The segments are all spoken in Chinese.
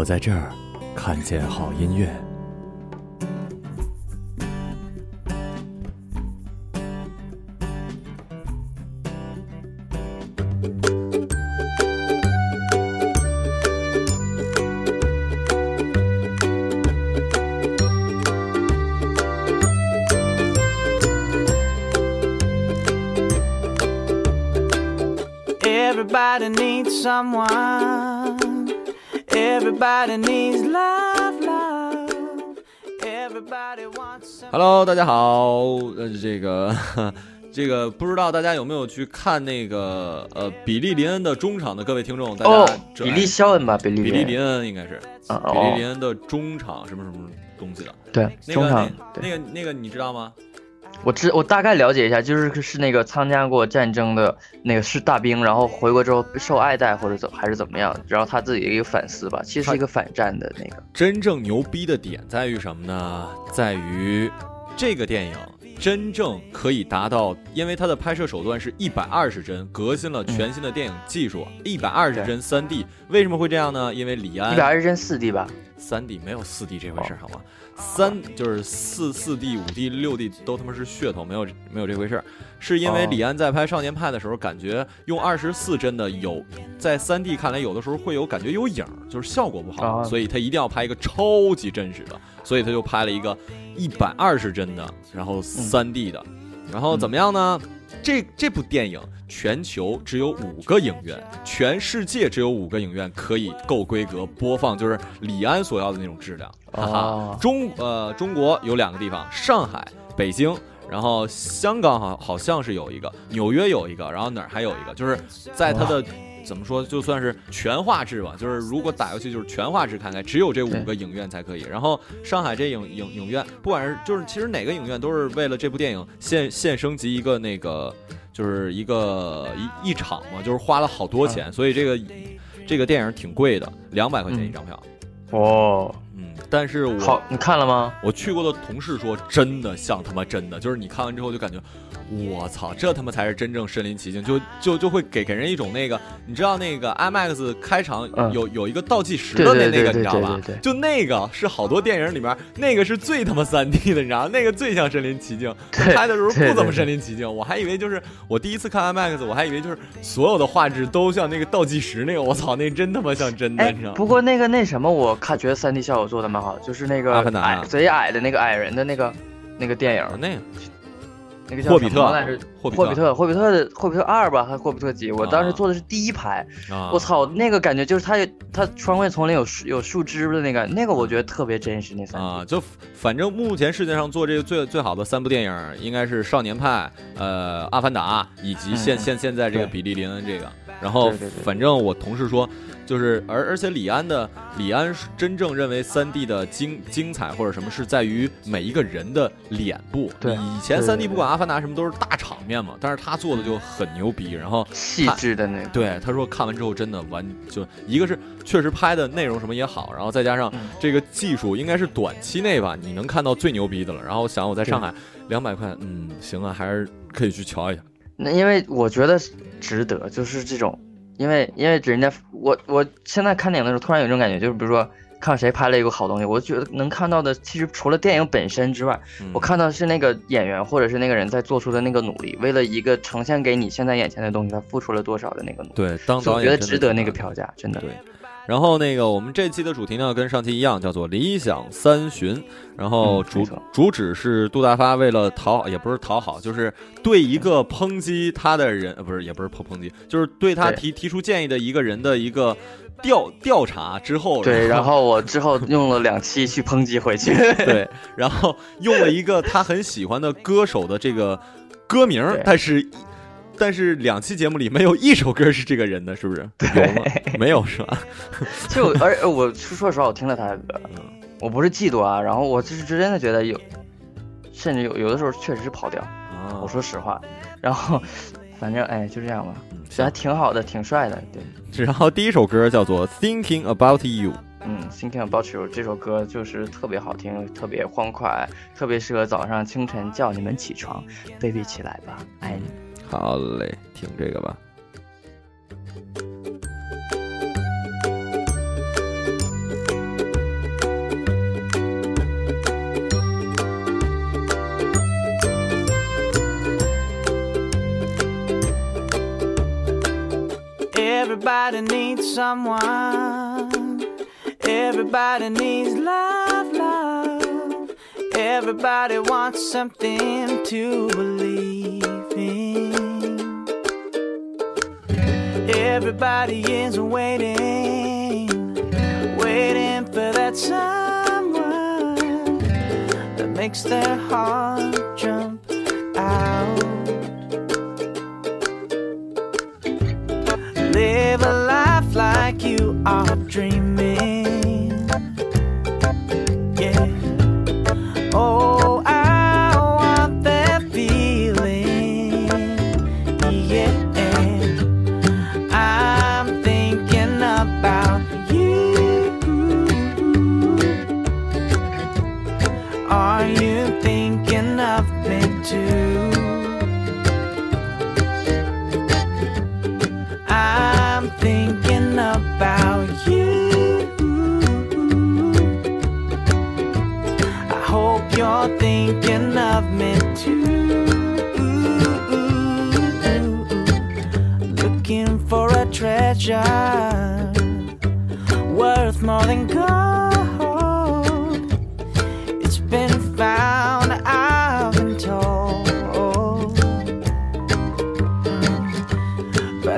我在这儿看见好音乐。Everybody needs someone. Hello，大家好，呃，这个 这个不知道大家有没有去看那个呃比利林恩的中场的各位听众，大家比利肖恩吧，比利比利林恩应该是。啊比利林哦，恩的中场什么什么东西的，对，那个中场，那个那个你知道吗？我知我大概了解一下，就是是那个参加过战争的那个是大兵，然后回国之后受爱戴或者怎还是怎么样，然后他自己的一个反思吧，其实是一个反战的那个，真正牛逼的点在于什么呢？在于这个电影真正可以达到，因为它的拍摄手段是一百二十帧，革新了全新的电影技术，一百二十帧三 D。为什么会这样呢？因为李安一百二十帧四 D 吧，三 D 没有四 D 这回事儿，好吗？三就是四四 D、五 D、六 D 都他妈是噱头，没有没有这回事儿。是因为哦李安在拍《少年派》的时候，感觉用二十四帧的有，在三 D 看来有的时候会有感觉有影儿，就是效果不好，啊所以他一定要拍一个超级真实的，所以他就拍了一个一百二十帧的，然后三 D 的，然后怎么样呢？这这部电影全球只有五个影院，全世界只有五个影院可以够规格播放，就是李安所要的那种质量。哈哈哦，中呃中国有两个地方，上海、北京，然后香港好好像是有一个，纽约有一个，然后哪儿还有一个，就是在它的。怎么说？就算是全画质吧，就是如果打游戏就是全画质看开，只有这五个影院才可以。然后上海这影影影院，不管是就是其实哪个影院都是为了这部电影现现升级一个那个，就是一个一一场嘛，就是花了好多钱，所以这个这个电影挺贵的，两百块钱一张票。哦，嗯，但是我好，你看了吗？我去过的同事说，真的像他妈真的，就是你看完之后就感觉，我操，这他妈才是真正身临其境，就就就会给给人一种那个，你知道那个 IMAX 开场嗯有、有一个倒计时的那那个，你知道吧？就那个是好多电影里面那个是最他妈三 D 的，你知道？那个最像身临其境。对拍的时候不怎么身临其境，我还以为就是我第一次看 IMAX，我还以为就是所有的画质都像那个倒计时那个，我操，那真他妈像真的，哎你知道，吗？不过那个那什么，我看觉得三 D 效果做的蛮好，就是那个矮贼矮的那个矮人的那个那个电影，那个那个叫霍比特？霍比霍比特，霍比特的霍比特二吧，还是霍比特几？我当时啊坐的是第一排，啊，我操，那个感觉就是它有它穿越丛林有树有树枝的那个，那个我觉得特别真实。那三啊，就反正目前世界上做这个最最好的三部电影，应该是《少年派》、呃，《阿凡达》以及现、嗯现现在这个比利林恩这个。然后反正我同事说，就是而而且李安的李安真正认为三 D 的精精彩或者什么是在于每一个人的脸部。对以前三 D 不管阿凡达什么都是大场面嘛，但是他做的就很牛逼。然后细致的那个，对他说看完之后真的完就一个是确实拍的内容什么也好，然后再加上嗯这个技术应该是短期内吧，你能看到最牛逼的了。然后我想我在上海两百块，嗯，行啊，还是可以去瞧一下。那因为我觉得值得，就是这种，因为因为人家我我现在看电影的时候，突然有一种感觉，就是比如说看谁拍了一个好东西，我觉得能看到的，其实除了电影本身之外，嗯我看到是那个演员或者是那个人在做出的那个努力，为了一个呈现给你现在眼前的东西，他付出了多少的那个努力，对，当所以我觉得值得那个票价，真的。对。然后那个我们这期的主题呢，跟上期一样，叫做理想三旬。然后主、嗯主旨是杜大发为了讨好，也不是讨好，就是对一个抨击他的人，呃，不是，也不是抨抨击，就是对他对提提出建议的一个人的一个调调查之后，对，然后我之后用了两期去抨击回去。对，然后用了一个他很喜欢的歌手的这个歌名，但是但是两期节目里没有一首歌是这个人的，是不是？有吗？没有是吧？就而而我说说实话，我听了他的歌，我不是嫉妒啊，然后我就是真的觉得有，甚至有有的时候确实是跑调，啊，我说实话。然后反正哎就这样吧，其实还挺好的，挺帅的，对。然后第一首歌叫做《Thinking About You》，嗯，Thinking About You 这首歌就是特别好听，特别欢快，特别适合早上清晨叫你们起床，baby 起来吧，爱你。好嘞，听这个吧。 Everybody needs someone. Everybody needs love, love. Everybody wants something to believe Everybody is waiting, waiting for that someone that makes their heart jump out. Live a life like you are dreaming.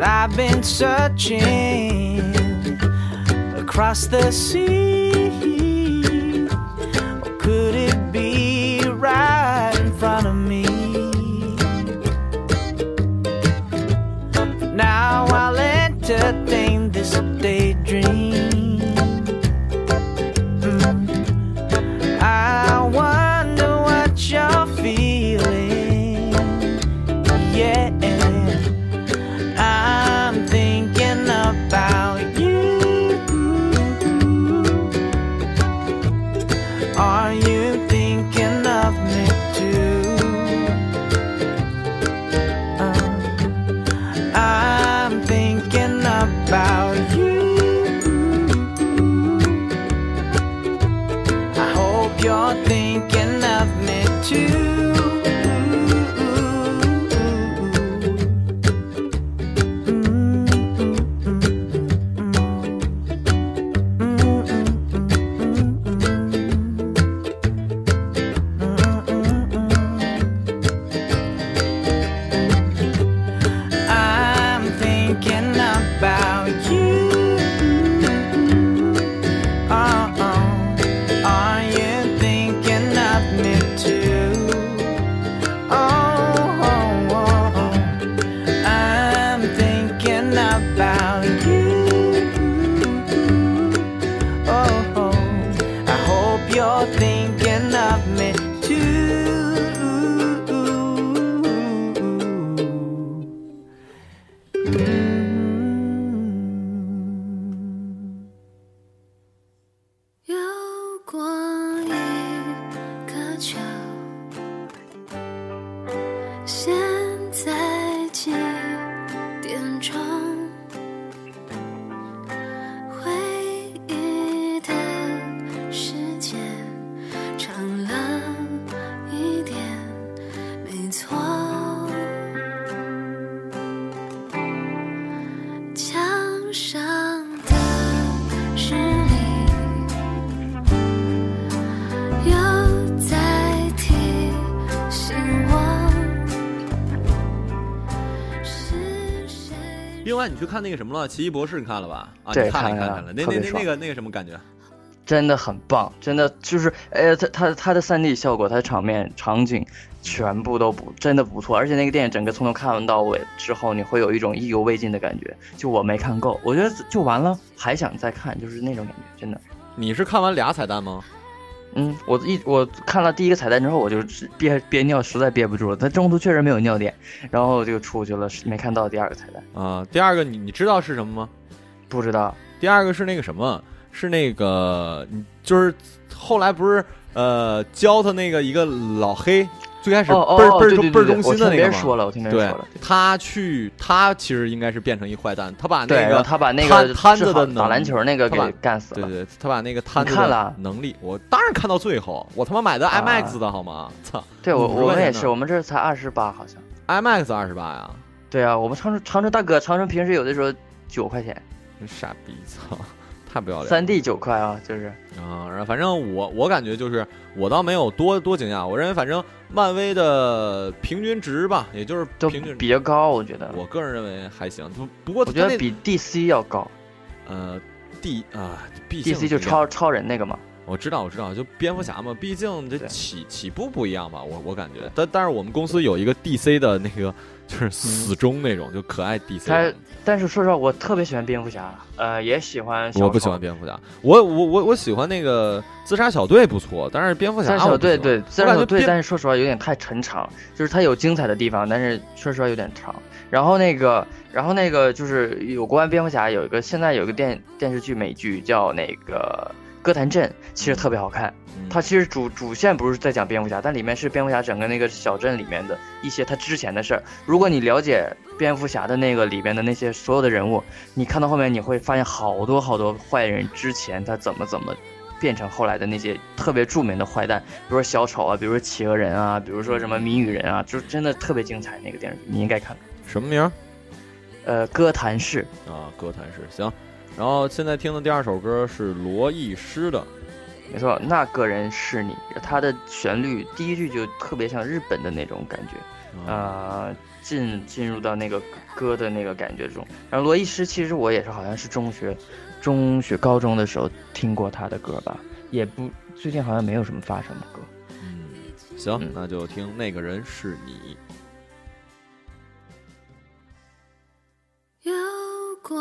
I've been searching across the sea. 看那个什么了，《奇异博士》，你看了吧？啊，对你看了，看了看了。那那那个那个什么感觉？真的很棒，真的就是，哎，它它它的三 D 效果，它的场面场景全部都不真的不错，而且那个电影整个从头看完到尾之后，你会有一种意犹未尽的感觉。就我没看够，我觉得就完了，还想再看，就是那种感觉，真的。你是看完俩彩蛋吗？嗯，我一我看了第一个彩蛋之后，我就憋憋尿，实在憋不住了。它中途确实没有尿点，然后就出去了，没看到第二个彩蛋。啊、第二个你你知道是什么吗？不知道，第二个是那个什么，是那个，嗯就是后来不是呃教他那个一个老黑，最开始倍儿倍中倍儿中心的那个对。他去他其实应该是变成一坏蛋，他把，那个他把那个摊子的打篮球那个给干死了。对对，他把那个摊子能力，我当然看到最后，我他妈买的啊 IMAX 的好吗？操对我50块钱呢我们也是，我们这才二十八好像。，IMAX 二十八呀，对啊，我们长城长城大哥，长城平时有的时候九块钱，真傻逼，操，太不要脸了。三 D 九块啊，就是啊，然后反正我我感觉就是我倒没有多多惊讶，我认为反正漫威的平均值吧，也就是都平均，比较高，我觉得。我个人认为还行。不不过我觉得比 DC 要高呃 D 啊，毕竟，DC 就超超人那个嘛。我知道我知道，就蝙蝠侠嘛，毕竟这起起步不一样吧，我我感觉。但但是我们公司有一个 DC 的那个就是死忠那种，就可爱 DC 他。但是说实话，我特别喜欢蝙蝠侠，呃，也喜欢我不喜欢蝙蝠侠，我我我我喜欢那个自杀小队不错，但是蝙蝠侠自杀小队对自杀小队，但是说实话有点太沉长，就是它有精彩的地方，但是说实话有点长。然后那个，然后那个就是有关蝙蝠侠有一个现在有一个电电视剧美剧叫那个《歌坛镇》，其实特别好看。嗯它其实主主线不是在讲蝙蝠侠，但里面是蝙蝠侠整个那个小镇里面的一些他之前的事儿。如果你了解蝙蝠侠的那个里面的那些所有的人物，你看到后面你会发现好多好多坏人之前他怎么怎么变成后来的那些特别著名的坏蛋，比如说小丑啊，比如说企鹅人啊，比如说什么谜语人啊，就真的特别精彩那个电视剧，你应该看。什么名儿呃，哥谭市，啊？哥谭市行。然后现在听的第二首歌是罗艺诗的，没错，那个人是你，他的旋律第一句就特别像日本的那种感觉。啊，呃，进进入到那个歌的那个感觉中。然后罗艺诗其实我也是好像是中学、中学、高中的时候听过他的歌吧，也不最近好像没有什么发什么歌。嗯，行嗯，那就听那个人是你。有过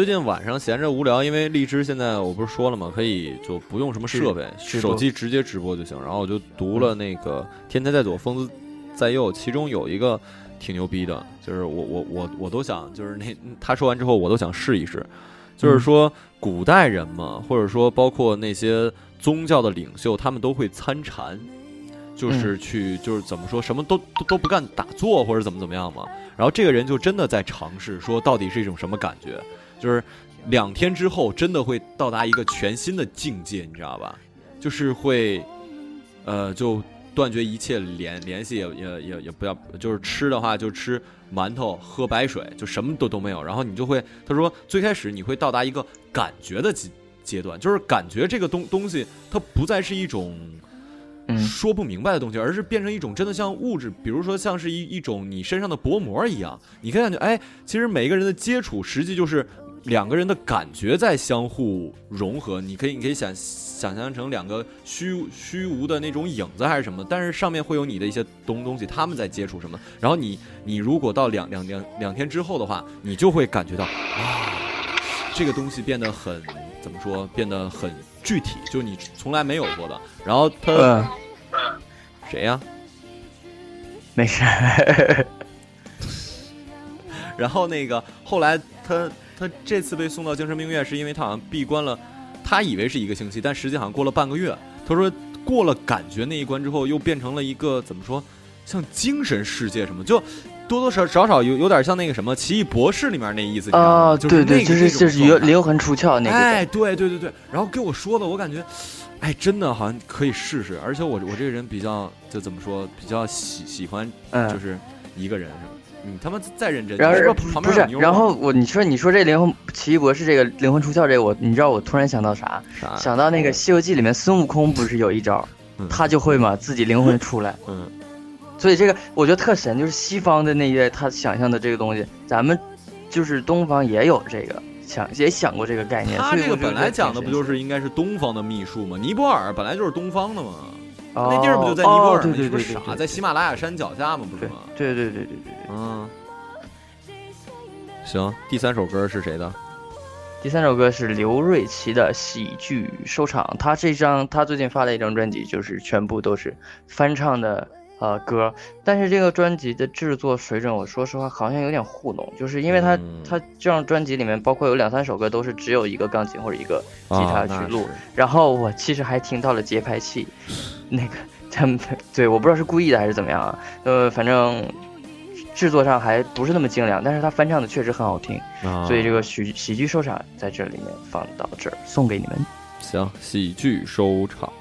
最近晚上闲着无聊，因为荔枝现在我不是说了吗？可以就不用什么设备，手机直接直播就行。然后我就读了那个《天才在左，疯子在右》，其中有一个挺牛逼的，就是我我我我都想，就是那他说完之后，我都想试一试。就是说，古代人嘛，或者说包括那些宗教的领袖，他们都会参禅，就是去就是怎么说，什么都都都不干，打坐或者怎么怎么样嘛。然后这个人就真的在尝试，说到底是一种什么感觉。就是两天之后，真的会到达一个全新的境界，你知道吧？就是会，呃，就断绝一切联联系，也也也也不要，就是吃的话就吃馒头，喝白水，就什么都都没有。然后你就会，他说最开始你会到达一个感觉的阶阶段，就是感觉这个东东西它不再是一种。说不明白的东西，而是变成一种真的像物质，比如说像是一一种你身上的薄膜一样，你可以感觉，哎，其实每一个人的接触，实际就是两个人的感觉在相互融合。你可以，你可以想想象成两个虚虚无的那种影子还是什么，但是上面会有你的一些东东西，他们在接触什么。然后你你如果到两两两两天之后的话，你就会感觉到啊，这个东西变得很怎么说，变得很具体，就你从来没有过的。然后它。嗯，谁呀、没事。然后那个后来他他这次被送到精神病院，是因为他好像闭关了，他以为是一个星期，但实际好像过了半个月。他说过了感觉那一关之后，又变成了一个怎么说，像精神世界什么，就多多少少少有有点像那个什么《奇异博士》里面那意思，你知道吗？哦，就是对对，那个就是就是有有灵魂出窍那个。哎，对对对对，然后给我说的，我感觉，哎，真的好像可以试试。而且我我这个人比较就怎么说，比较喜喜欢嗯，就是一个人是吧？你他妈再认真，然后不是然后我你说你说这灵魂奇异博士这个灵魂出窍这个，我你知道我突然想到啥？啥？想到那个《西游记》里面孙悟空不是有一招嗯，他就会嘛自己灵魂出来，嗯，所以这个我觉得特神，就是西方的那些他想象的这个东西，咱们就是东方也有这个想也想过这个概念。他这个本来讲的不就是应该是东方的秘术吗？尼泊尔本来就是东方的嘛，奇那地儿不就在尼泊尔吗？哦对你是不是傻？对对对对在喜马拉雅山脚下吗，不是吗？对对对对对对。嗯，行，第三首歌是谁的？第三首歌是刘瑞琦的《喜剧收场》，他这张他最近发了一张专辑，就是全部都是翻唱的呃歌，但是这个专辑的制作水准，我说实话好像有点糊弄，就是因为他、嗯他这张专辑里面包括有两三首歌都是只有一个钢琴或者一个吉他去录，是然后我其实还听到了节拍器，那个他们 对我不知道是故意的还是怎么样啊，呃，反正制作上还不是那么精良，但是他翻唱的确实很好听。啊所以这个喜喜剧收场在这里面放到这儿，送给你们。行，喜剧收场。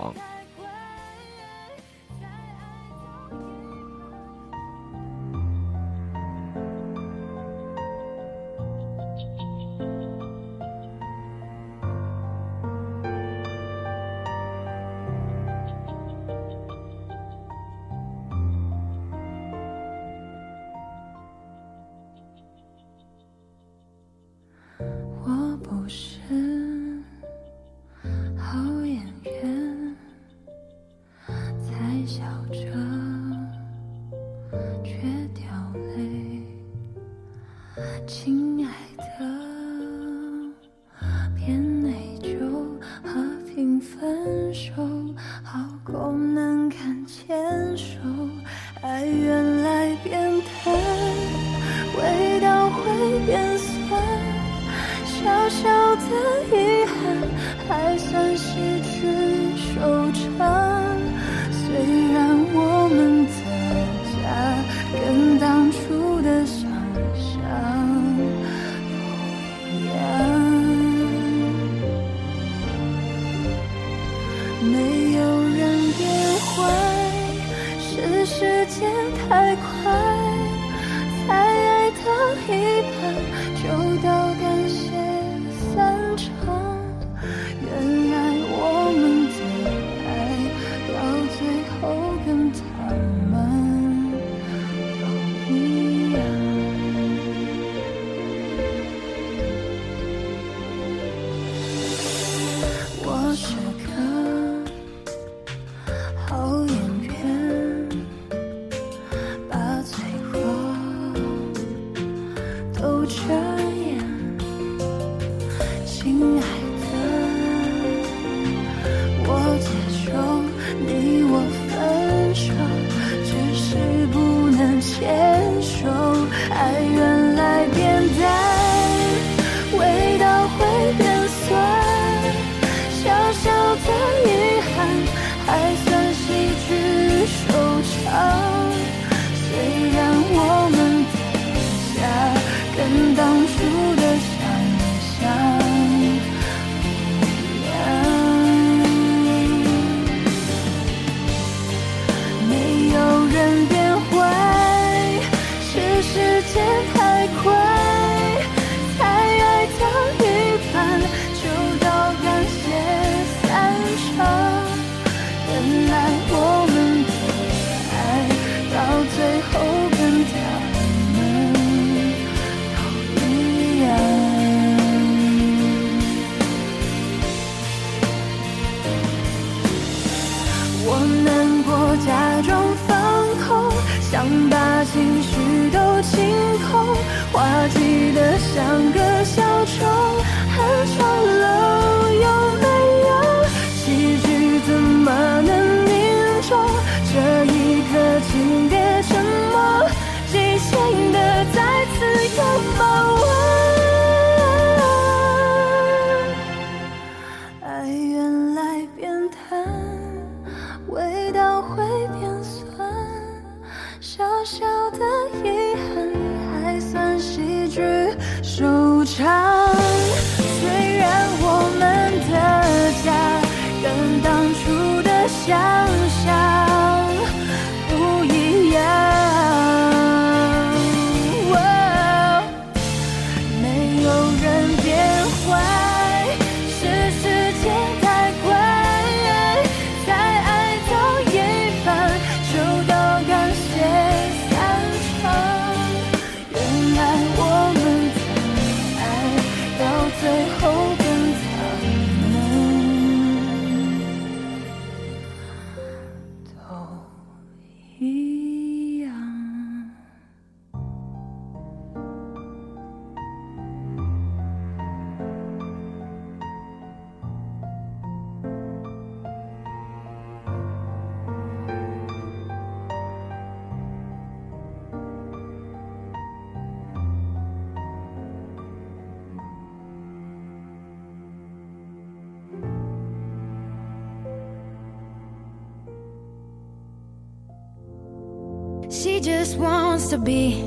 She just wants to be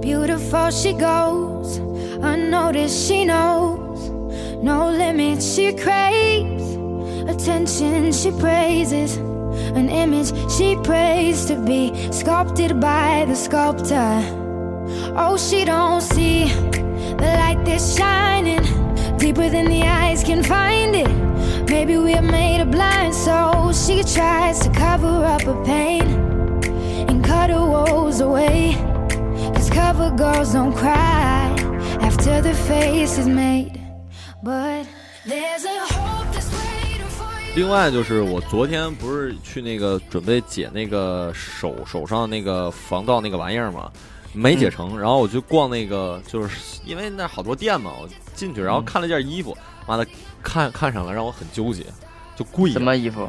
beautiful. She goes unnoticed. She knows no limits. She craves attention. She praises an image she prays to be sculpted by the sculptor. Oh, she don't see the light that's shining deeper than the eyes can find it. Maybe we're made of blind souls. She tries to cover up her pain and cut her woes away. Cause cover girls don't cry after the face is made. But there's a hope that's waiting for you. 另外就是我昨天不是去那个准备解那个手手上那个防盗那个玩意儿嘛，没解成，然后我就逛那个，就是因为那好多店嘛，我进去然后看了件衣服，妈的看看上了，让我很纠结，就贵呀什么衣服？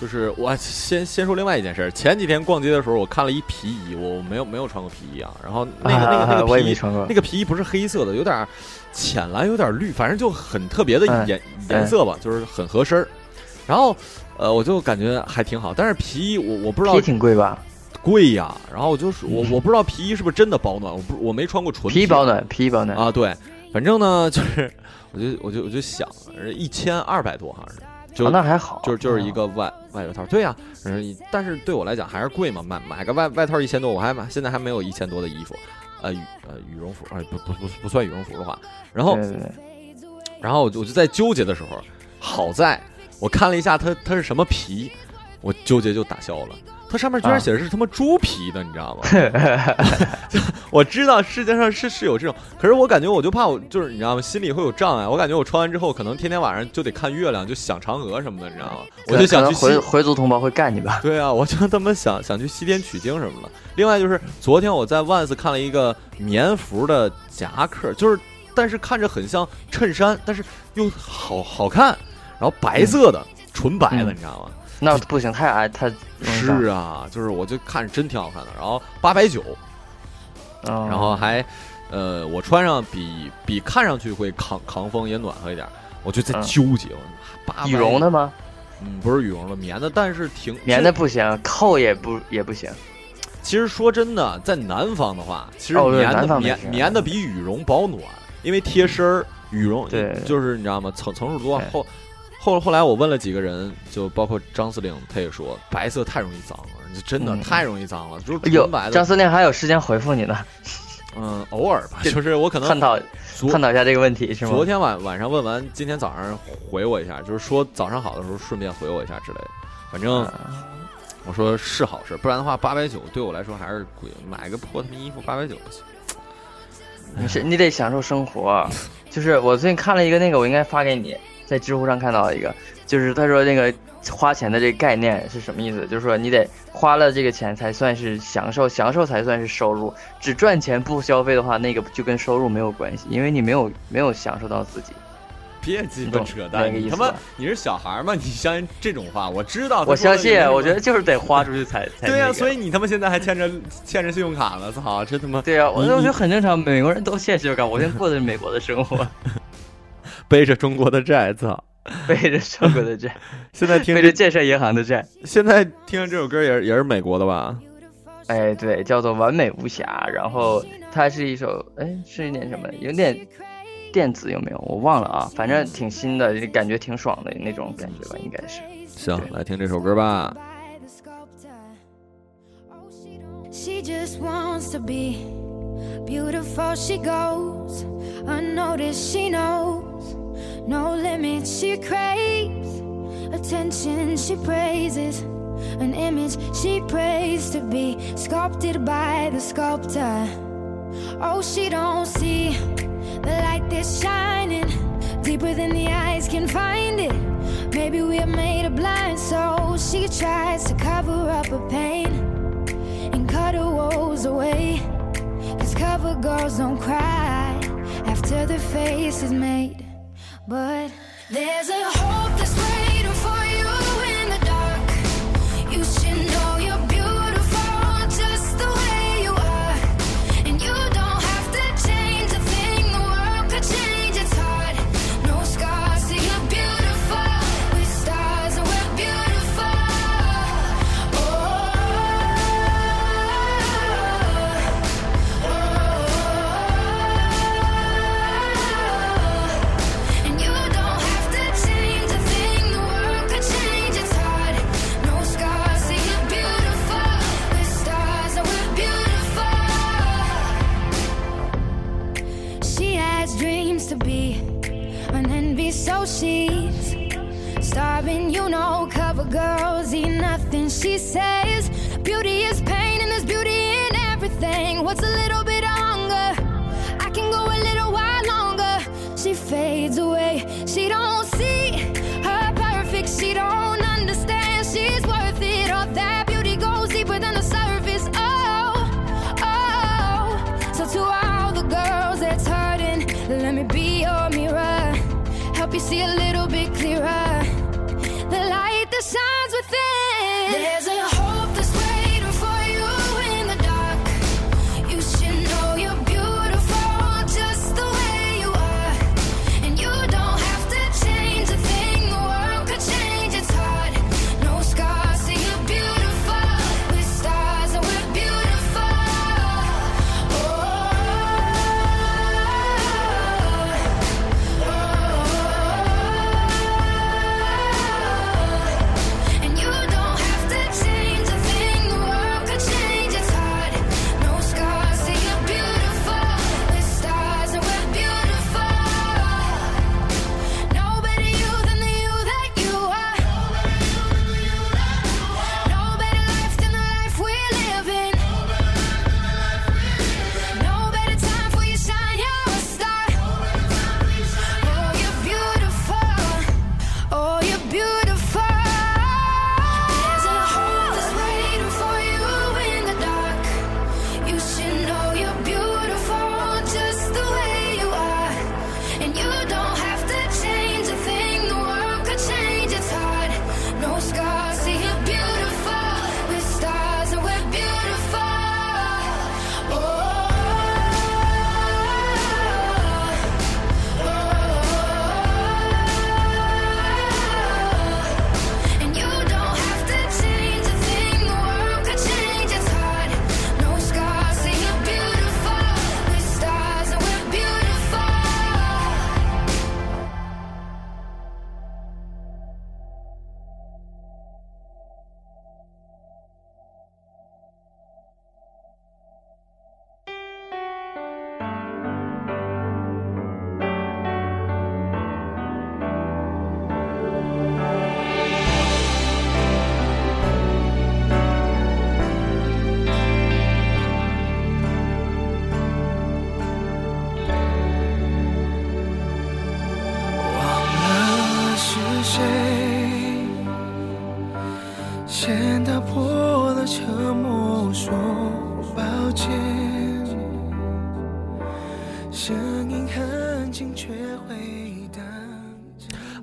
就是我先先说另外一件事儿，前几天逛街的时候，我看了一皮衣，我没有没有穿过皮衣啊，然后那个那个那个皮衣那个皮衣不是黑色的，有点儿浅蓝，有点儿绿，反正就很特别的嗯颜颜色吧，就是很合身儿。然后呃，我就感觉还挺好，但是皮衣我我不知道皮挺贵吧？贵呀，然后我就是我我不知道皮衣是不是真的保暖，我不我没穿过纯皮保暖，皮保暖。啊，对，反正呢就是 我就我就我就想一千二百多好像是，就哦那还好，就是就是一个外外套，对呀、嗯，但是对我来讲还是贵嘛，买买个外外套一千多，我还买现在还没有一千多的衣服，呃羽呃羽绒服，呃不不不不算羽绒服的话，然后然后我就我就在纠结的时候，好在我看了一下它它是什么皮，我纠结就打消了，它上面居然啊写的是他妈猪皮的，你知道吗？就 我知道世界上是是有这种，可是我感觉我就怕我就是你知道吗？心里会有障碍。我感觉我穿完之后，可能天天晚上就得看月亮，就想嫦娥什么的，你知道吗？我就想去回回族同胞会干你吧？对啊，我就他妈想想去西天取经什么的。另外就是昨天我在万斯看了一个棉服的夹克，就是但是看着很像衬衫，但是又好好看，然后白色的，纯白的，嗯你知道吗？那不行，太矮，太是啊，就是我就看着真挺好看的。然后八百九，嗯，然后还呃，我穿上比比看上去会抗抗风也暖和一点。我就在嗯纠结，八羽绒的吗？嗯，不是羽绒的，棉的，但是挺棉的不行，扣也不也不行。其实说真的，在南方的话，其实棉的、棉棉的比羽绒保暖，因为贴身儿，羽绒对就是你知道吗？层层数多。对后后后来我问了几个人，就包括张司令，他也说白色太容易脏了，就真的嗯太容易脏了，就是纯白，的。张司令还有时间回复你呢，嗯，偶尔吧，就是我可能探讨探讨一下这个问题是吗？昨天晚晚上问完，今天早上回我一下，就是说早上好的时候顺便回我一下之类的。反正啊我说是好事，不然的话八百九对我来说还是贵，买个破他妈衣服八百九不行。你是你得享受生活。就是我最近看了一个那个，我应该发给你，在知乎上看到一个，就是他说那个花钱的这个概念是什么意思？就是说你得花了这个钱才算是享受，享受才算是收入。只赚钱不消费的话，那个就跟收入没有关系，因为你没有没有享受到自己。别鸡巴扯淡！那个你他妈你是小孩吗？你相信这种话？我知道我相信，我觉得就是得花出去才 才对呀、那个所以你他妈现在还欠着欠着信用卡呢！操，这他妈对啊，我你我觉得很正常，美国人都欠信用卡，我现在过的是美国的生活，背着中国的债，操！背着中国的债，现在听背着建设银行的债。现在听这首歌也是也是美国的吧？哎，对，叫做《完美无瑕》，然后它是一首，哎，是一点什么？有点电子有没有？我忘了啊，反正挺新的，感觉挺爽的那种感觉吧，应该是。行，来听这首歌吧。She just wants to be beautiful. She goes unnoticed. She knows no limits. She craves attention. She praises an image. She prays to be sculpted by the sculptor. Oh, she don't see the light that's shining deeper than the eyes can find it. Maybe we're made of blind, so she tries to cover up her pain and cut her woes away. Cover girls don't cry after their face is made. But there's a hope that's girls eat nothing. She says beauty is pain, and there's beauty in everything. What's a little bit of hunger? I can go a little while longer. She fades away. She don't see her perfect. She don't understand. She's worth it. All that beauty goes deeper than the surface. Oh, oh. So to all the girls that's hurting, let me be your mirror. Help you see a little bit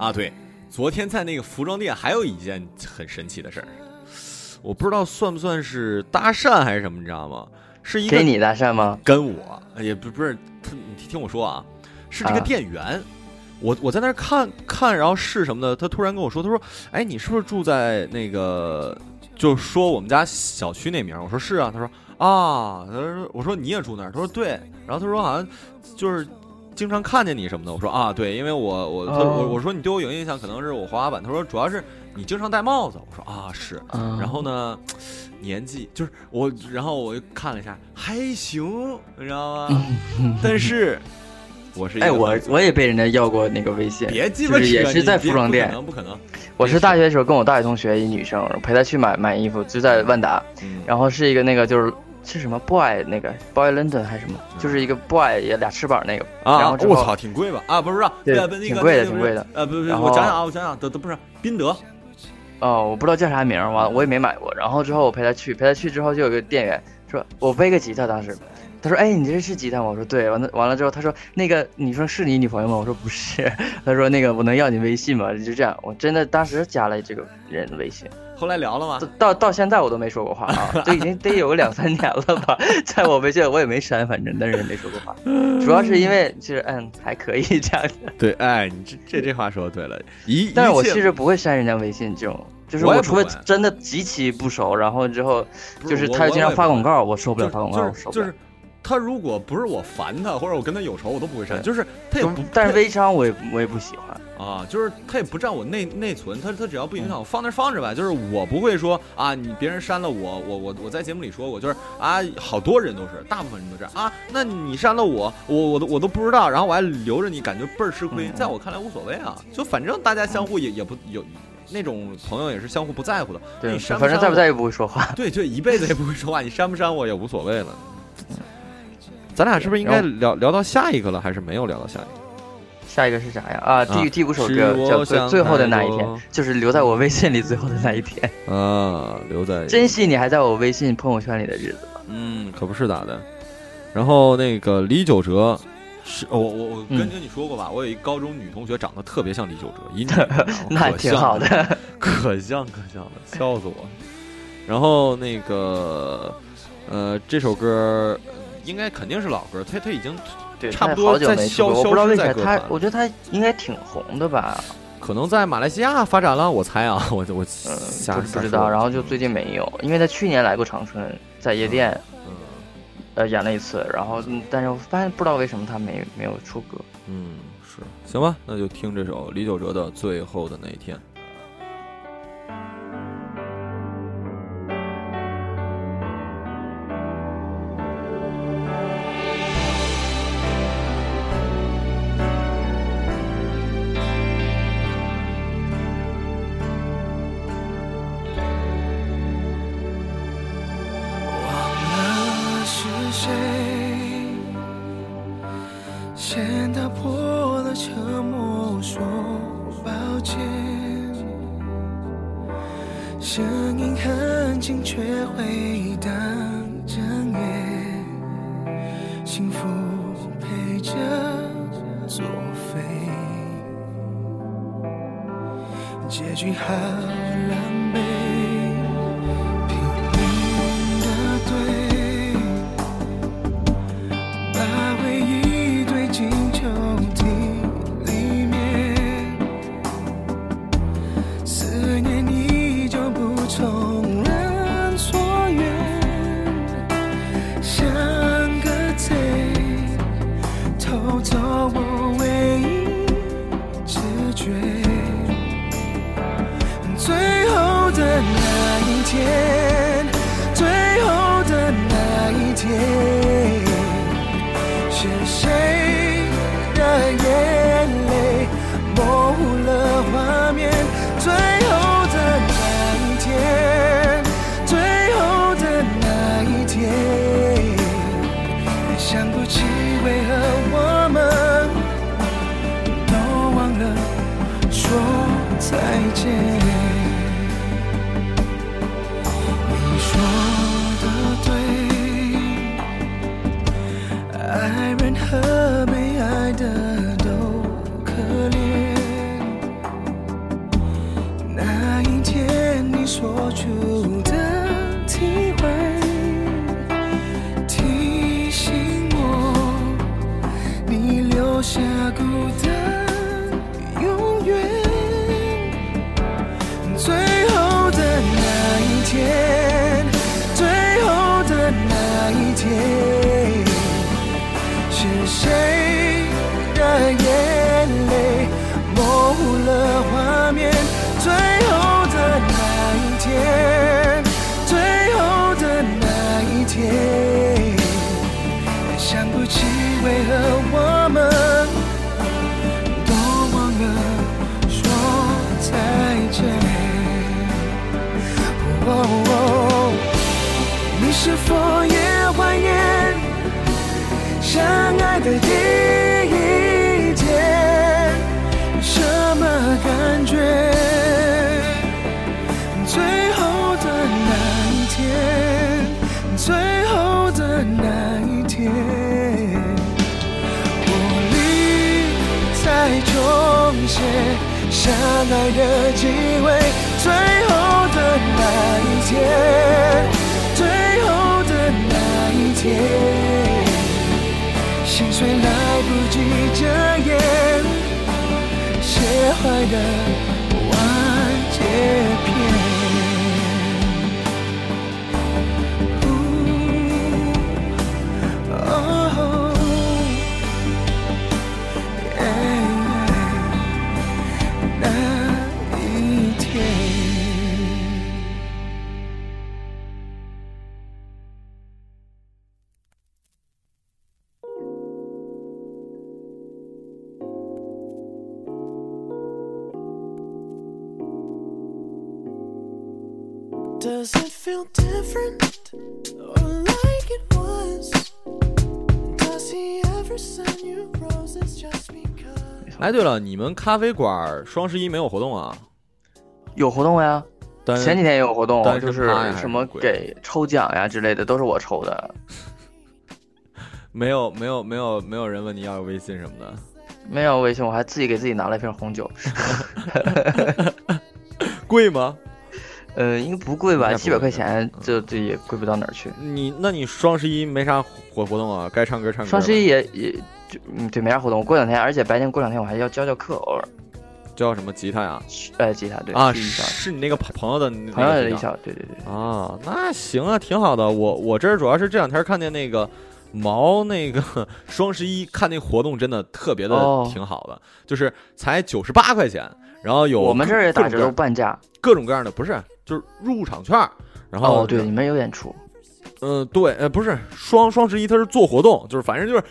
啊，对，昨天在那个服装店还有一件很神奇的事儿，我不知道算不算是搭讪还是什么，你知道吗？是一个给你搭讪吗？跟我也不不是，他你听我说啊，是这个啊店员。我我在那儿看看，然后试什么的，他突然跟我说，他说：“哎，你是不是住在那个，就说我们家小区那名？”我说：“是啊。”他说：“啊。”他说：“我说你也住那儿？”他说：“对。”然后他说：“好像就是经常看见你什么的。”我说：“啊，对，因为我我他哦我我说你对我有印象，可能是我滑滑板。”他说：“主要是你经常戴帽子。”我说：“啊，是。”啊然后呢，年纪就是我，然后我又看了一下，还行，你知道吗？但是我是哎，我我也被人家要过那个微信，别鸡巴扯，就是也是在服装店不可能，不可能。我是大学的时候跟我大学同学一女生，陪她去买买衣服，就在万达，嗯，然后是一个那个就是是什么 boy 那个 boy London 还是什么，就是一个 boy 也俩翅膀那个，然啊我操，挺贵吧？啊，不是不是，对挺贵的挺贵的呃，不不，然后我想想啊，我想想，都都不是宾得，哦，我不知道叫啥名儿，完了我也没买过。然后之后我陪他去，陪他去之后就有个店员说，我背个吉他，当时他说，哎，你这是吉他吗？我说对。完了完了之后他说，那个你说是你女朋友吗？我说不是。他说那个我能要你微信吗？就这样，我真的当时加了这个人微信，后来聊了吗到？到到现在我都没说过话啊，都已经得有个两三年了吧，在我微信我也没删，反正但是也没说过话，主要是因为就是嗯还可以这样的。对，哎，你这这这话说的对了，一但是我其实不会删人家微信这种，就是我除非我也不会真的极其不熟，然后之后就是他经常发广告，我受不了发广告，我受不了。就是就是。他如果不是我烦他，或者我跟他有仇，我都不会删。就是他也不，但是微商我也我也不喜欢。啊，就是他也不占我内内存，他他只要不影响我放那儿放着吧。就是我不会说啊，你别人删了我，我我我在节目里说过，就是啊，好多人都是，大部分人都这样啊。那你删了我，我我都我都不知道，然后我还留着你，感觉倍儿吃亏。嗯在我看来无所谓啊，就反正大家相互也也不有那种朋友也是相互不在乎的。对你，删不删反正在不在也不会说话。对就，一辈子也不会说话，你删不删我也无所谓了。咱俩是不是应该聊聊到下一个了，还是没有聊到下一个？下一个是啥呀？啊，第第五首歌叫做最最后的那一天，就是留在我微信里最后的那一天。啊，留在 珍惜你还在我微信朋友圈里的日子吧。嗯，可不是咋的。然后那个李玖哲，是我我我跟嗯跟你说过吧，我有一高中女同学长得特别像李玖哲，那挺好，的。可像可像了，笑死我。然后那个呃，这首歌应该肯定是老歌，他他已经对，差不多他好久在消没出过，我不知道消失他在歌坛，我觉得他应该挺红的吧。可能在马来西亚发展了，我猜啊，我我嗯，瞎不不知道。然后就最近没有，因为他去年来过长春，在夜店嗯呃演了一次，然后嗯但是我发现不知道为什么他没没有出歌。嗯是行吧，那就听这首李玖哲的《最后的那一天》。你的眼泪模糊了画面最后的那一天最后的那一天想不起为何我们都忘了说再见。你是否也怀念相爱的相爱的机会，最后的那一天，最后的那一天，心碎来不及遮掩，写坏的 Does it feel different or like it was? Does he ever send you roses just because? 哎，对了，你们咖啡馆双十一没有活动啊？有活动呀，单前几天也有活动单，就是什么给抽奖呀之类的，都是我抽的。没有没有没有没有人问你要微信什么的。没有微信，我还自己给自己拿了一瓶红酒。贵吗？呃，应该不贵吧？应该不贵七百块钱，这这也贵不到哪儿去。你那你双十一没啥活活动啊？该唱歌唱歌。双十一也也就嗯对没啥活动，过两天，而且白天过两天我还要教教课，偶尔教什么吉他呀？呃吉他对啊，是是你那个朋朋友的朋友的一小对对对，啊，那行啊，挺好的。我我这儿主要是这两天看见那个毛那个双十一看那活动真的特别的哦挺好的，就是才九十八块钱，然后有我们这儿也打折半价。各种各样的，不是就是入场券儿，然后哦，对，你们有演出。嗯，对，呃，不是双双十一，它是做活动，就是反正就是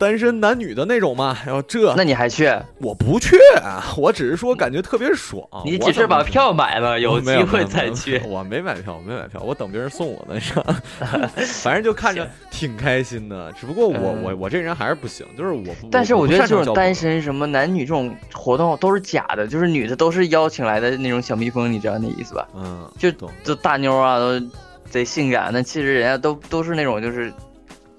单身男女的那种嘛。然后这那你还去？我不去啊，我只是说感觉特别爽。你只是把票买了，有机会再去。我没买票，我没买票，我等别人送我呢。是吧 反正就看着挺开心的。只不过我嗯我我这人还是不行，就是我不。但是我我觉得这种单身，什么男女这种活动都是假的，就是女的都是邀请来的那种小蜜蜂，你知道那意思吧？嗯，就懂。就大妞啊都贼性感，那其实人家都都是那种就是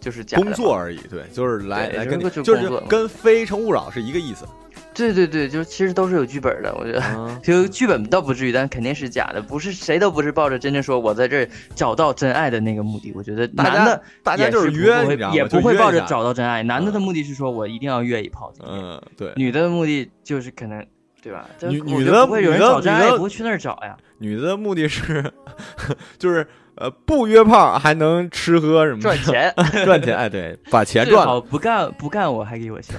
就是假工作。而已，对，就是来来跟你，就是跟《非诚勿扰》是一个意思。对对对，就其实都是有剧本的，我觉得。嗯，就剧本倒不至于，但肯定是假的，不是谁都不是抱着真正说我在这儿找到真爱的那个目的。我觉得男的大家也就是约？也不会抱着找到真爱。男的的嗯目的是说我一定要约一炮，嗯，对，女的目的就是可能，对吧？女女的不会有人女的找真爱，女的不会去那儿找呀。女的目的是，就是呃不约炮还能吃喝什么的赚钱，赚钱，哎，对，把钱赚了。好不干不干我还给我钱，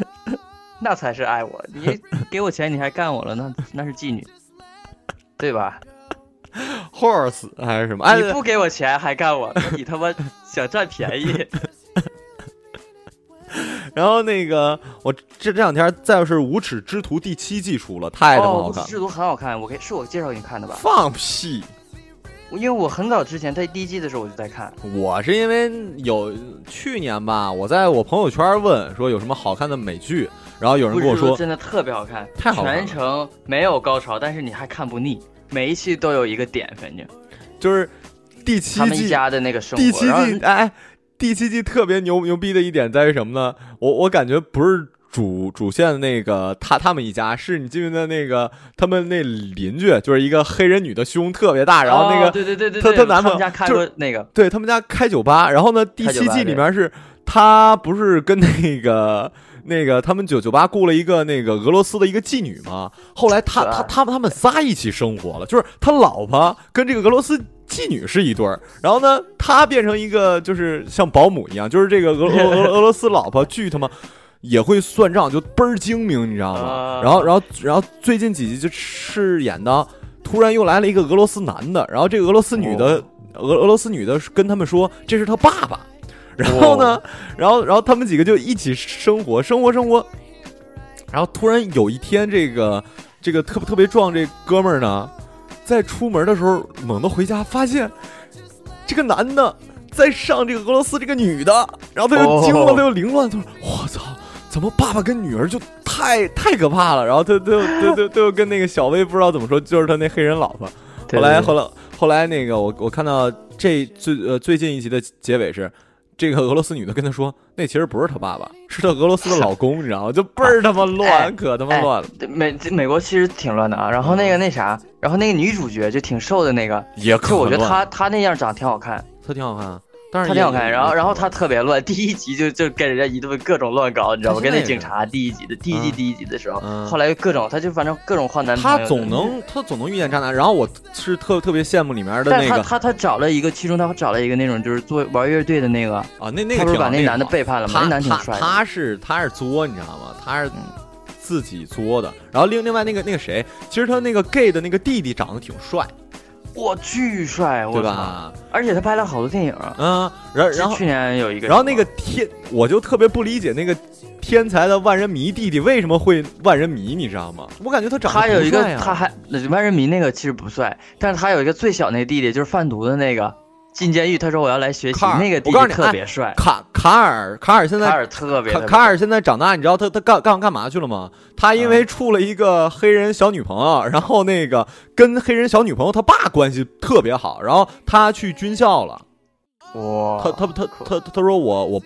那才是爱我。你给我钱你还干我了，那那是妓女，对吧？horse 还是什么？哎，你不给我钱还干我，你他妈想占便宜。然后那个我这这两天再就是《无耻之徒》第七季出了，太他妈哦，好看了。无耻之徒很好看，我给是我介绍给你看的吧？放屁！因为我很早之前在第一季的时候我就在看，我是因为有去年吧，我在我朋友圈问说有什么好看的美剧，然后有人无跟我说真的特别好看，太好看了全程没有高潮，但是你还看不腻，每一期都有一个点，反正就是第七季他们一家的那个生活。第七季哎，第七季特别牛牛逼的一点在于什么呢？我我感觉不是主主线的那个他他们一家，是你记不记得那个他们那邻居，就是一个黑人女的胸特别大，然后那个、哦对对对对她对，她男朋友他们家开就是过那个，对他们家开酒吧，然后呢，第七季里面是他不是跟那个。那个他们酒酒吧雇了一个那个俄罗斯的一个妓女嘛，后来他他他们他们仨一起生活了，就是他老婆跟这个俄罗斯妓女是一对儿，然后呢，他变成一个就是像保姆一样，就是这个俄俄俄俄罗斯老婆巨他妈也会算账，就倍儿精明，你知道吗？啊。然后然后然后最近几集就饰演的，突然又来了一个俄罗斯男的，然后这个俄罗斯女的、哦。俄俄罗斯女的跟他们说这是他爸爸，然后呢，然后然后他们几个就一起生活，生活生活，然后突然有一天，这个这个特特别壮这哥们儿呢，在出门的时候猛地回家，发现这个男的在上这个俄罗斯这个女的，然后他就惊了，哦。他就凌乱，他说：“我操，怎么爸爸跟女儿就太太可怕了？”然后他他他他他又跟那个小薇不知道怎么说，就是他那黑人老婆。后来后来后来那个我我看到这最呃最近一集的结尾是，这个俄罗斯女的跟他说，那其实不是他爸爸，是他俄罗斯的老公，你知道吗？就倍儿他妈哎乱，可他妈乱了，对美美国其实挺乱的啊。然后那个那啥，然后那个女主角就挺瘦的那个，也可就我觉得她她那样长得挺好看，她挺好看，但是也她挺好看。然后然后她他特别乱，第一集就就跟人家一顿各种乱搞，你知道吗？跟那警察第一集的第一季嗯第一集的时候，嗯后来各种，他就反正各种换男朋友。他总能他总能遇见渣男，然后我是特特别羡慕里面的但是他那个他他找了一个，其中他找了一个那种就是做玩乐队的那个，啊，那那个他不是挺好个把那男的背叛了那男挺他帅的。他是他是作，你知道吗？他是嗯自己作的。然后另另外那个那个谁，其实他那个 gay 的那个弟弟长得挺帅，哇，巨帅！对吧？而且他拍了好多电影啊。嗯，然后然后去年有一个，然后那个天，我就特别不理解那个天才的万人迷弟弟为什么会万人迷，你知道吗？我感觉他长得他有一个他还万人迷那个其实不帅，但是他有一个最小那个弟弟，就是贩毒的那个，进监狱，他说我要来学习那个弟弟特别帅，卡卡尔卡尔现在卡尔特别卡特别卡尔现在长大，你知道他他干干干嘛去了吗？他因为处了一个黑人小女朋友，然后那个跟黑人小女朋友他爸关系特别好，然后他去军校了。哇，他他他他他说我我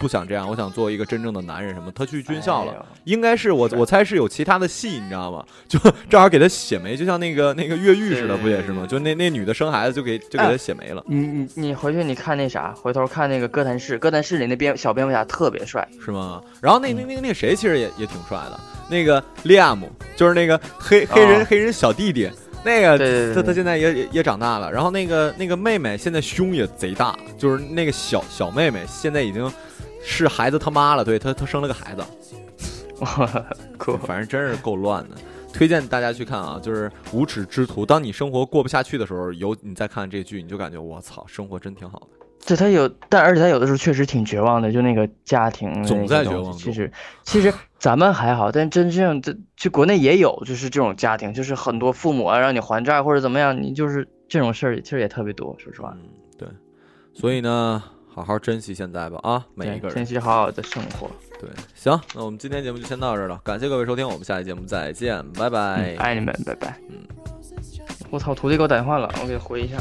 不想这样，我想做一个真正的男人什么。他去军校了，哎应该是我我猜是有其他的戏，你知道吗？就正好给他写没，就像那个那个越狱似的，不也是吗？就那那女的生孩子就给就给他写没了，你你你回去你看那啥，回头看那个哥谭市，哥谭市里那蝙小蝙蝠侠特别帅，是吗？然后那那那个那个谁其实也也挺帅的，那个利亚姆就是那个黑黑人、啊黑人小弟弟。那个对对对对他他现在也也也长大了，然后那个那个妹妹现在胸也贼大，就是那个小小妹妹现在已经是孩子他妈了，对他他生了个孩子，哇，酷，反正真是够乱的。推荐大家去看啊，就是《无耻之徒》。当你生活过不下去的时候，有你再看这剧，你就感觉我操，生活真挺好的。对他有，但而且他有的时候确实挺绝望的，就那个家庭的总在绝望其实其实咱们还好，但真正这就国内也有，就是这种家庭，就是很多父母啊让你还债或者怎么样，你就是这种事儿其实也特别多，说实话。嗯，对。所以呢，好好珍惜现在吧啊，每一个人珍。惜好好的生活。对，行，那我们今天节目就先到这儿了，感谢各位收听，我们下期节目再见，拜拜。嗯，爱你们，拜拜。嗯我操，徒弟给我打电话了，我给他回一下。